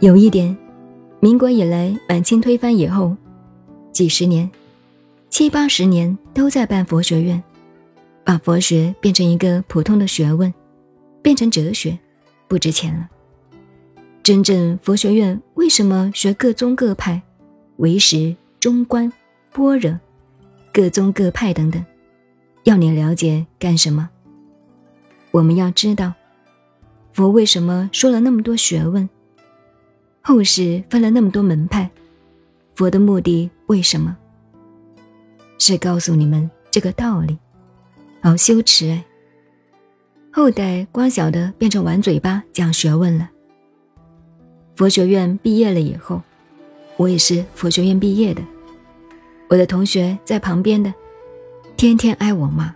有一点，民国以来，满清推翻以后，几十年、七八十年都在办佛学院，把佛学变成一个普通的学问，变成哲学，不值钱了。真正佛学院为什么学各宗各派，唯识、中观、般若，各宗各派等等，要你了解干什么？我们要知道，佛为什么说了那么多学问？后世分了那么多门派，佛的目的为什么？是告诉你们这个道理，好羞耻哎！后代光晓得变成玩嘴巴讲学问了。佛学院毕业了以后，我也是佛学院毕业的，我的同学在旁边的，天天挨我骂。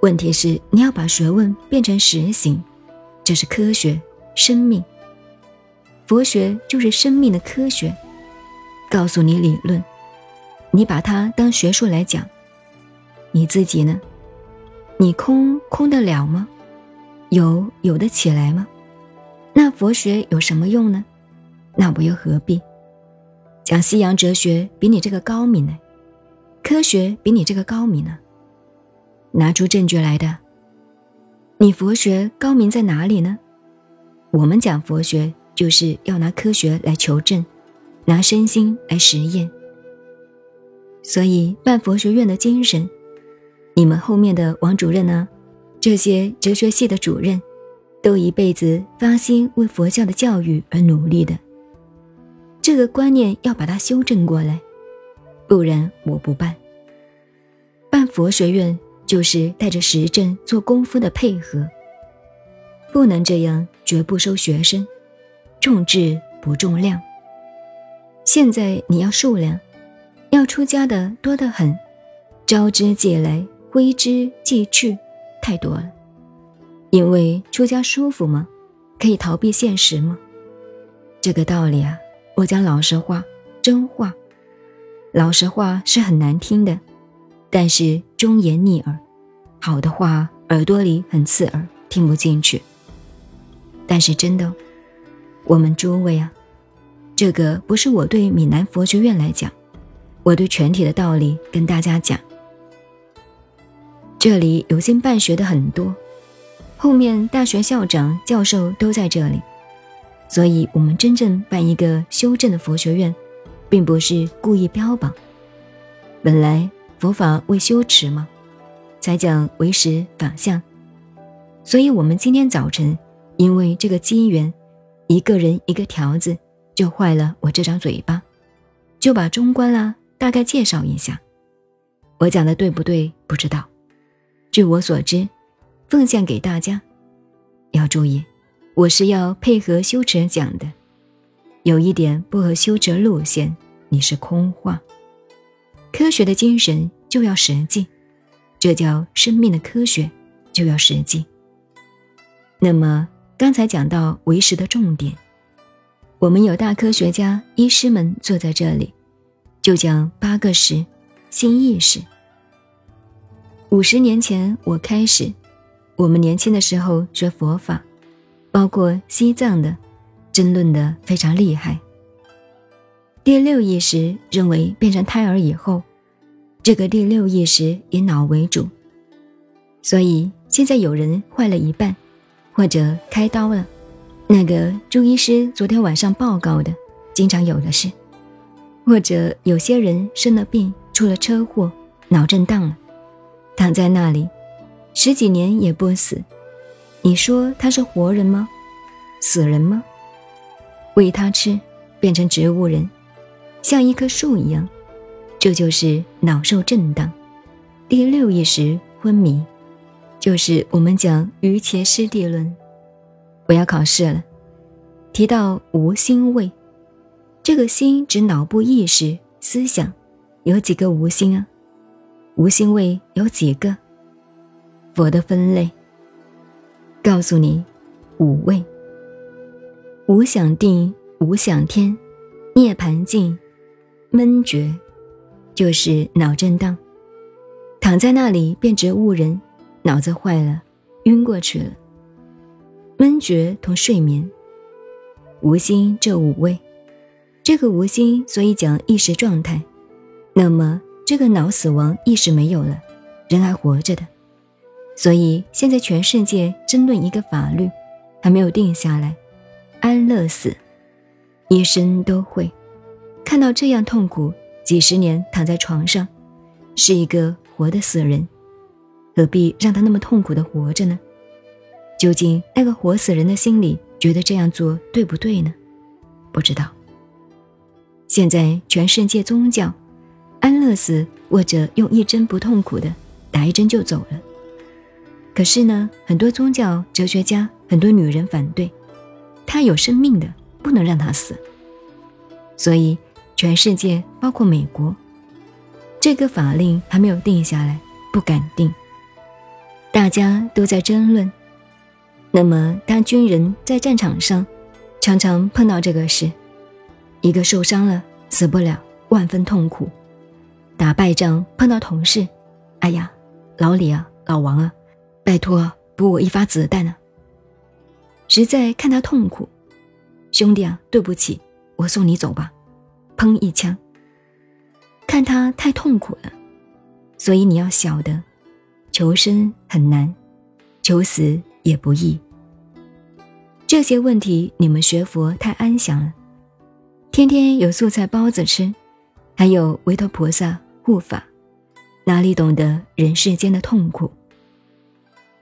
问题是你要把学问变成实行，这是科学生命。佛学就是生命的科学，告诉你理论，你把它当学术来讲。你自己呢？你空空得了吗？有有得起来吗？那佛学有什么用呢？那我又何必？讲西洋哲学比你这个高明呢？科学比你这个高明呢？拿出证据来的。你佛学高明在哪里呢？我们讲佛学。就是要拿科学来求证，拿身心来实验。所以办佛学院的精神，你们后面的王主任呢，这些哲学系的主任，都一辈子发心为佛教的教育而努力的。这个观念要把它修正过来，不然我不办。办佛学院就是带着实证做功夫的配合，不能这样，绝不收学生。重质不重量。现在你要数量，要出家的多得很，招之即来，挥之即去，太多了。因为出家舒服吗？可以逃避现实吗？这个道理啊，我讲老实话，真话。老实话是很难听的，但是忠言逆耳，好的话耳朵里很刺耳，听不进去。但是真的。我们诸位啊，这个不是我对闽南佛学院来讲，我对全体的道理跟大家讲。这里有心办学的很多，后面大学校长、教授都在这里，所以我们真正办一个修正的佛学院，并不是故意标榜。本来佛法为修持嘛，才讲为实法相，所以我们今天早晨因为这个机缘。一个人一个条子，就坏了我这张嘴巴，就把中观啦大概介绍一下。我讲的对不对？不知道。据我所知，奉献给大家。要注意，我是要配合修持讲的。有一点不合修持路线，你是空话。科学的精神就要实际，这叫生命的科学就要实际。那么。刚才讲到为实的重点，我们有大科学家、医师们坐在这里，就讲八个识、新意识。五十年前我开始，我们年轻的时候学佛法，包括西藏的，争论的非常厉害。第六意识认为变成胎儿以后，这个第六意识以脑为主，所以现在有人坏了一半。或者开刀了，那个朱医师昨天晚上报告的，经常有的事；或者有些人生了病，出了车祸，脑震荡了，躺在那里十几年也不死。你说他是活人吗？死人吗？喂他吃，变成植物人，像一棵树一样，这就是脑受震荡，第六意识昏迷。就是我们讲于前师地论，我要考试了。提到无心位，这个心指脑部意识思想，有几个无心啊？无心位有几个？佛的分类告诉你，五位：无想定、无想天、涅盘境、闷觉，就是脑震荡，躺在那里变植物人。脑子坏了，晕过去了。闷觉同睡眠，无心这五味。这个无心，所以讲意识状态。那么这个脑死亡，意识没有了，人还活着的。所以现在全世界争论一个法律，还没有定下来。安乐死，医生都会看到这样痛苦，几十年躺在床上，是一个活的死人，何必让他那么痛苦的活着呢？究竟那个活死人的心里觉得这样做对不对呢？不知道。现在全世界宗教，安乐死或者用一针不痛苦的打一针就走了。可是呢，很多宗教哲学家、很多女人反对。他有生命的，不能让他死。所以，全世界包括美国，这个法令还没有定下来，不敢定。大家都在争论。那么，当军人在战场上，常常碰到这个事：一个受伤了，死不了，万分痛苦；打败仗碰到同事，哎呀，老李啊，老王啊，拜托补我一发子弹啊！实在看他痛苦，兄弟啊，对不起，我送你走吧。砰一枪。看他太痛苦了，所以你要晓得，求生很难，求死也不易。这些问题你们学佛太安详了，天天有素菜包子吃，还有维陀菩萨护法，哪里懂得人世间的痛苦？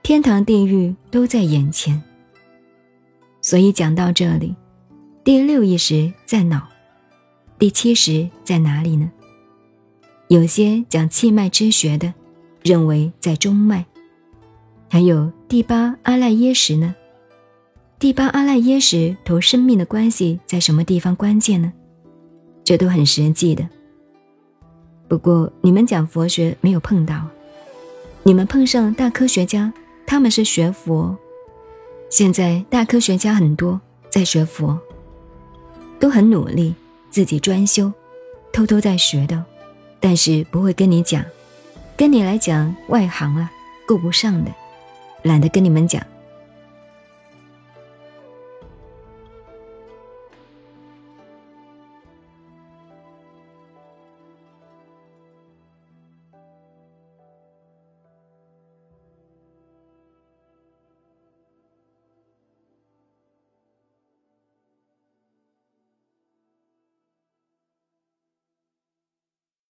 天堂地狱都在眼前。所以讲到这里，第六意识在脑，第七识在哪里呢？有些讲气脉之学的，认为在中脉。还有第八阿赖耶识呢？第八阿赖耶识同生命的关系在什么地方关键呢？这都很实际的。不过你们讲佛学没有碰到，你们碰上大科学家，他们是学佛。现在大科学家很多在学佛，都很努力，自己专修，偷偷在学的，但是不会跟你讲，跟你来讲外行啊，顾不上的，懒得跟你们讲。